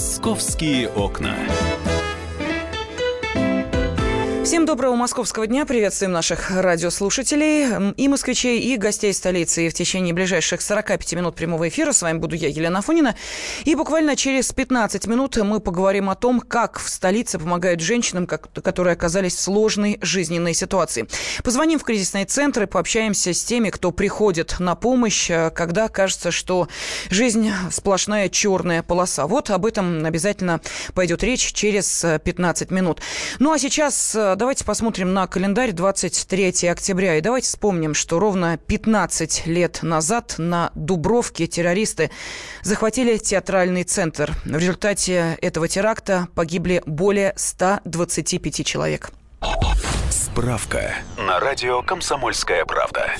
«Московские окна». Всем доброго московского дня. Приветствуем наших радиослушателей и москвичей, и гостей столицы. И в течение ближайших 45 минут прямого эфира с вами буду я, Елена Фонина. И буквально через 15 минут мы поговорим о том, как в столице помогают женщинам, которые оказались в сложной жизненной ситуации. Позвоним в кризисные центры, пообщаемся с теми, кто приходит на помощь, э, когда кажется, что жизнь сплошная черная полоса. Вот об этом обязательно пойдет речь через 15 минут. Ну а сейчас э, давайте посмотрим на календарь 23 октября. И давайте вспомним, что ровно 15 лет назад на Дубровке террористы захватили театральный центр. В результате этого теракта погибли более 125 человек. Справка на радио «Комсомольская правда».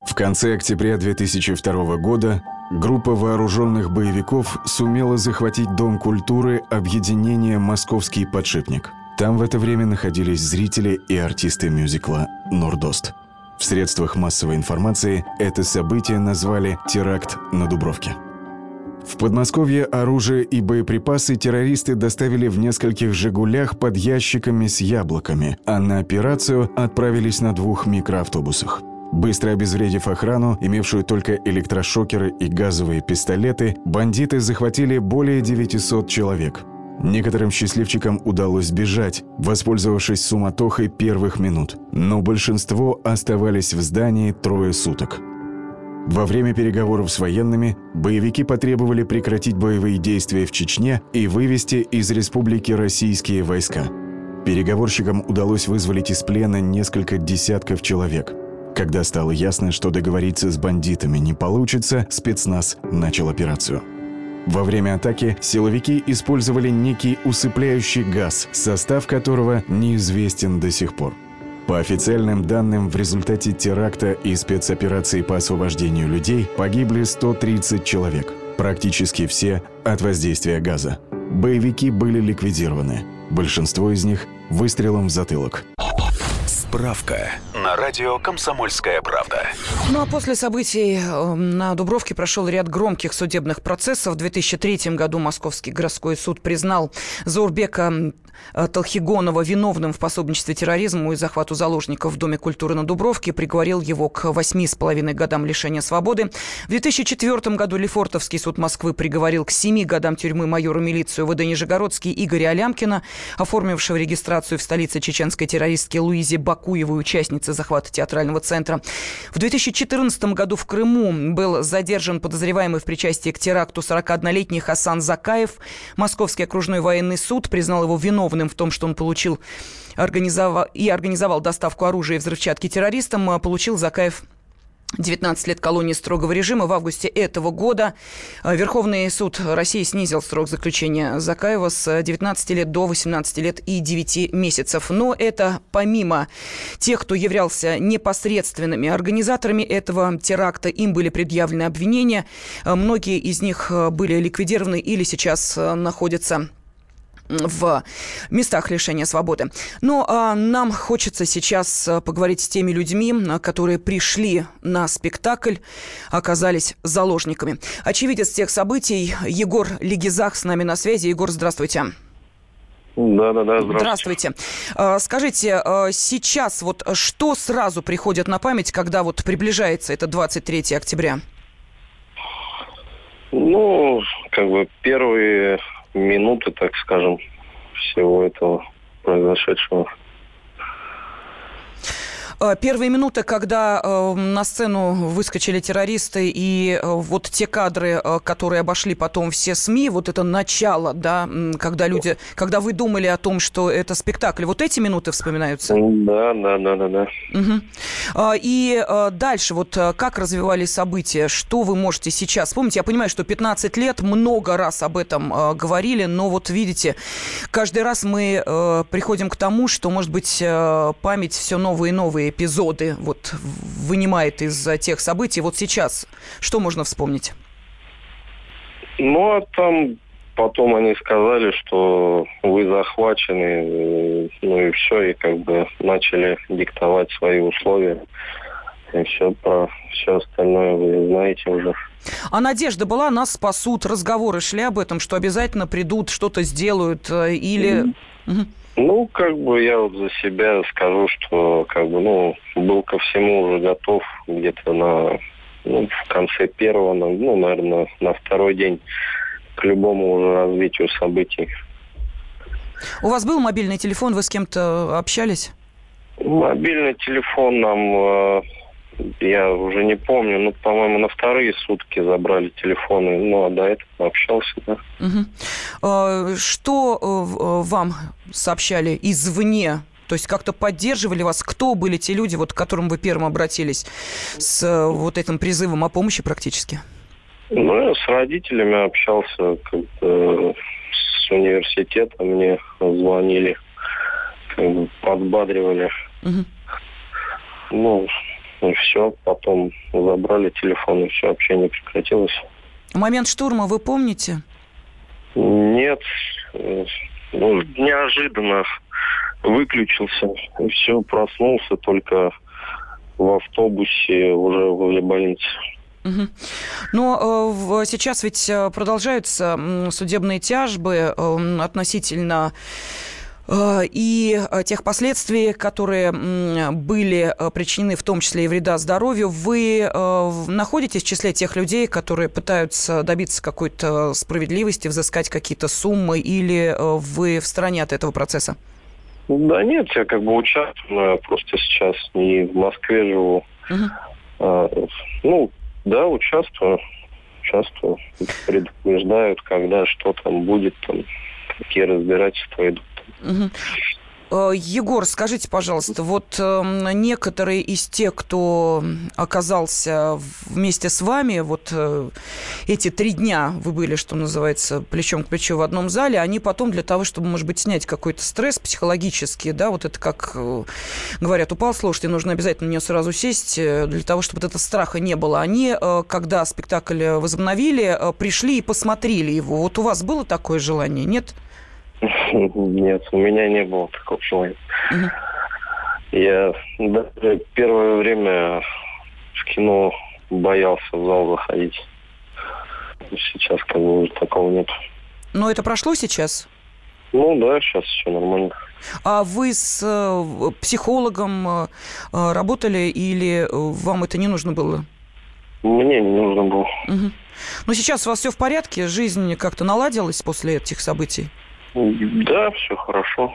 В конце октября 2002 года группа вооруженных боевиков сумела захватить Дом культуры объединения «Московский подшипник». Там в это время находились зрители и артисты мюзикла «Нордост». В средствах массовой информации это событие назвали «теракт на Дубровке». В Подмосковье оружие и боеприпасы террористы доставили в нескольких «Жигулях» под ящиками с яблоками, а на операцию отправились на двух микроавтобусах. Быстро обезвредив охрану, имевшую только электрошокеры и газовые пистолеты, бандиты захватили более 900 человек – Некоторым счастливчикам удалось сбежать, воспользовавшись суматохой первых минут, но большинство оставались в здании трое суток. Во время переговоров с военными боевики потребовали прекратить боевые действия в Чечне и вывести из республики российские войска. Переговорщикам удалось вызволить из плена несколько десятков человек. Когда стало ясно, что договориться с бандитами не получится, спецназ начал операцию. Во время атаки силовики использовали некий усыпляющий газ, состав которого неизвестен до сих пор. По официальным данным, в результате теракта и спецоперации по освобождению людей погибли 130 человек. Практически все от воздействия газа. Боевики были ликвидированы. Большинство из них выстрелом в затылок. Справка радио «Комсомольская правда». Ну а после событий эм, на Дубровке прошел ряд громких судебных процессов. В 2003 году Московский городской суд признал Заурбека Толхигонова виновным в пособничестве терроризму и захвату заложников в Доме культуры на Дубровке, приговорил его к восьми с половиной годам лишения свободы. В 2004 году Лефортовский суд Москвы приговорил к семи годам тюрьмы майору милицию ВД Нижегородский Игоря Алямкина, оформившего регистрацию в столице чеченской террористки Луизе Бакуевой, участницы захвата театрального центра. В 2014 году в Крыму был задержан подозреваемый в причастии к теракту 41-летний Хасан Закаев. Московский окружной военный суд признал его виновным виновным в том, что он получил организовал, и организовал доставку оружия и взрывчатки террористам, а получил Закаев 19 лет колонии строгого режима. В августе этого года а, Верховный суд России снизил срок заключения Закаева с 19 лет до 18 лет и 9 месяцев. Но это помимо тех, кто являлся непосредственными организаторами этого теракта, им были предъявлены обвинения. А, многие из них были ликвидированы или сейчас находятся в местах лишения свободы. Но а, нам хочется сейчас а, поговорить с теми людьми, а, которые пришли на спектакль, оказались заложниками. Очевидец тех событий Егор Легизах с нами на связи. Егор, здравствуйте. Да, да, да, здравствуйте. Здравствуйте. Скажите, сейчас вот что сразу приходит на память, когда вот приближается это 23 октября? Ну, как бы первые минуты, так скажем, всего этого произошедшего. Э, первые минуты, когда э, на сцену выскочили террористы, и э, вот те кадры, которые обошли потом все СМИ, вот это начало, да, когда люди, когда вы думали о том, что это спектакль, вот эти минуты вспоминаются? Да, да, да, да, да. Угу. И дальше, вот как развивались события, что вы можете сейчас вспомнить? Я понимаю, что 15 лет, много раз об этом говорили, но вот видите, каждый раз мы приходим к тому, что, может быть, память все новые и новые эпизоды вот вынимает из тех событий. Вот сейчас что можно вспомнить? Ну, а там потом они сказали, что вы захвачены, ну и все, и как бы начали диктовать свои условия. И все про все остальное вы знаете уже. А надежда была, нас спасут, разговоры шли об этом, что обязательно придут, что-то сделают э, или... Mm-hmm. Ну, как бы я вот за себя скажу, что как бы, ну, был ко всему уже готов где-то на ну, в конце первого, ну, наверное, на второй день к любому уже развитию событий. У вас был мобильный телефон, вы с кем-то общались? Мобильный телефон нам, э, я уже не помню, ну, по-моему, на вторые сутки забрали телефоны, ну, а до этого общался, да. Угу. Что э, вам сообщали извне то есть как-то поддерживали вас? Кто были те люди, вот, к которым вы первым обратились с э, вот этим призывом о помощи практически? Ну, я с родителями общался, как с университета мне звонили, как бы подбадривали. Угу. Ну, и все, потом забрали телефон, и все, общение прекратилось. Момент штурма вы помните? Нет, ну, неожиданно выключился, и все, проснулся только в автобусе уже возле больницы. Угу. Но э, сейчас ведь э, продолжаются судебные тяжбы э, относительно и э, тех последствий, которые были причинены, в том числе и вреда здоровью, вы находитесь в числе тех людей, которые пытаются добиться какой-то справедливости, взыскать какие-то суммы, или вы в стороне от этого процесса? Да нет, я как бы участвую, просто сейчас не в Москве живу. Uh-huh. А, ну, да, участвую, участвую. Предупреждают, когда что там будет, там, какие разбирательства идут. Э, Егор, скажите, пожалуйста, вот эм, некоторые из тех, кто оказался вместе с вами, вот э, эти три дня вы были, что называется, плечом к плечу в одном зале, они потом для того, чтобы, может быть, снять какой-то стресс психологический, да, вот это как э, говорят, упал с лошади, нужно обязательно на нее сразу сесть, для того, чтобы вот этого страха не было. Они, когда спектакль возобновили, пришли и посмотрели его. Вот у вас было такое желание, нет? Нет. Нет, у меня не было такого желания. Я даже первое время в кино боялся в зал заходить. Сейчас как бы такого нет. Но это прошло сейчас? Ну да, сейчас все нормально. А вы с э, психологом э, работали или вам это не нужно было? Мне не нужно было. Угу. Ну сейчас у вас все в порядке? Жизнь как-то наладилась после этих событий? Да, все хорошо.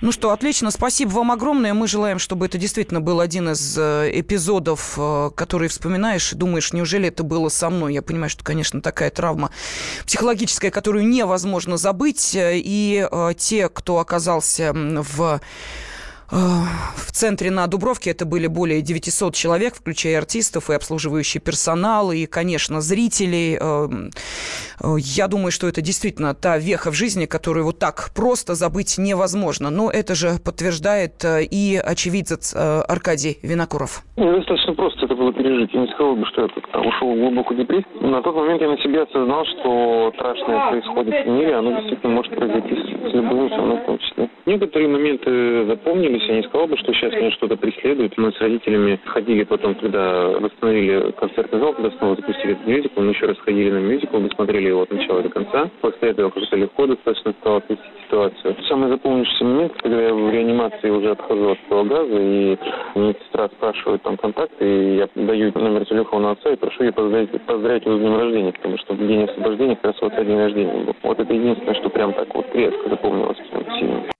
Ну что, отлично, спасибо вам огромное. Мы желаем, чтобы это действительно был один из э, эпизодов, э, которые вспоминаешь и думаешь, неужели это было со мной? Я понимаю, что, конечно, такая травма психологическая, которую невозможно забыть. И э, те, кто оказался в в центре на Дубровке это были более 900 человек, включая артистов и обслуживающий персонал, и, конечно, зрителей. Эм, э, я думаю, что это действительно та веха в жизни, которую вот так просто забыть невозможно. Но это же подтверждает э, и очевидец э, Аркадий Винокуров. Ну, достаточно просто это было пережить. Я не сказал бы, что я ушел в глубокую депрессию. На тот момент я на себе осознал, что страшное происходит в мире, оно действительно может произойти с любым со мной в том числе. Некоторые моменты запомнились, я не сказал бы, что сейчас меня что-то преследует. Мы с родителями ходили потом, когда восстановили концертный зал, когда снова запустили этот мюзикл, мы еще раз ходили на мюзикл, досмотрели его от начала до конца. После этого как-то легко достаточно стало отпустить ситуацию. Самый запомнившийся момент, когда я в реанимации уже отхожу от газа, и медсестра спрашивает там контакты, и я даю номер телефона отца и прошу ее поздравить, поздравить его с днем рождения, потому что в день освобождения как раз вот день рождения был. Вот это единственное, что прям так вот резко запомнилось сильно.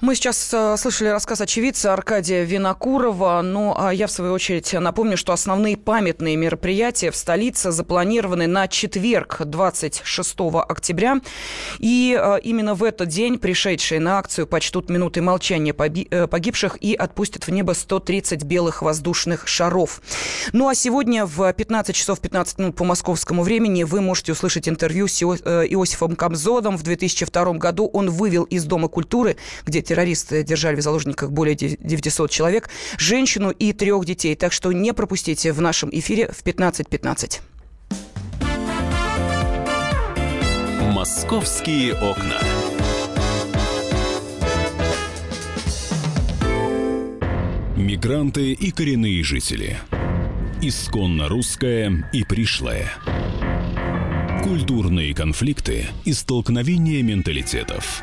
Мы сейчас э, слышали рассказ очевидца Аркадия Винокурова. Ну, а я, в свою очередь, напомню, что основные памятные мероприятия в столице запланированы на четверг, 26 октября. И э, именно в этот день пришедшие на акцию почтут минуты молчания э, погибших и отпустят в небо 130 белых воздушных шаров. Ну, а сегодня в 15 часов 15 минут по московскому времени вы можете услышать интервью с Иосифом Камзодом. В 2002 году он вывел из Дома культуры, где террористы держали в заложниках более 900 человек, женщину и трех детей. Так что не пропустите в нашем эфире в 15.15. «Московские окна». Мигранты и коренные жители. Исконно русское и пришлое. Культурные конфликты и столкновения менталитетов.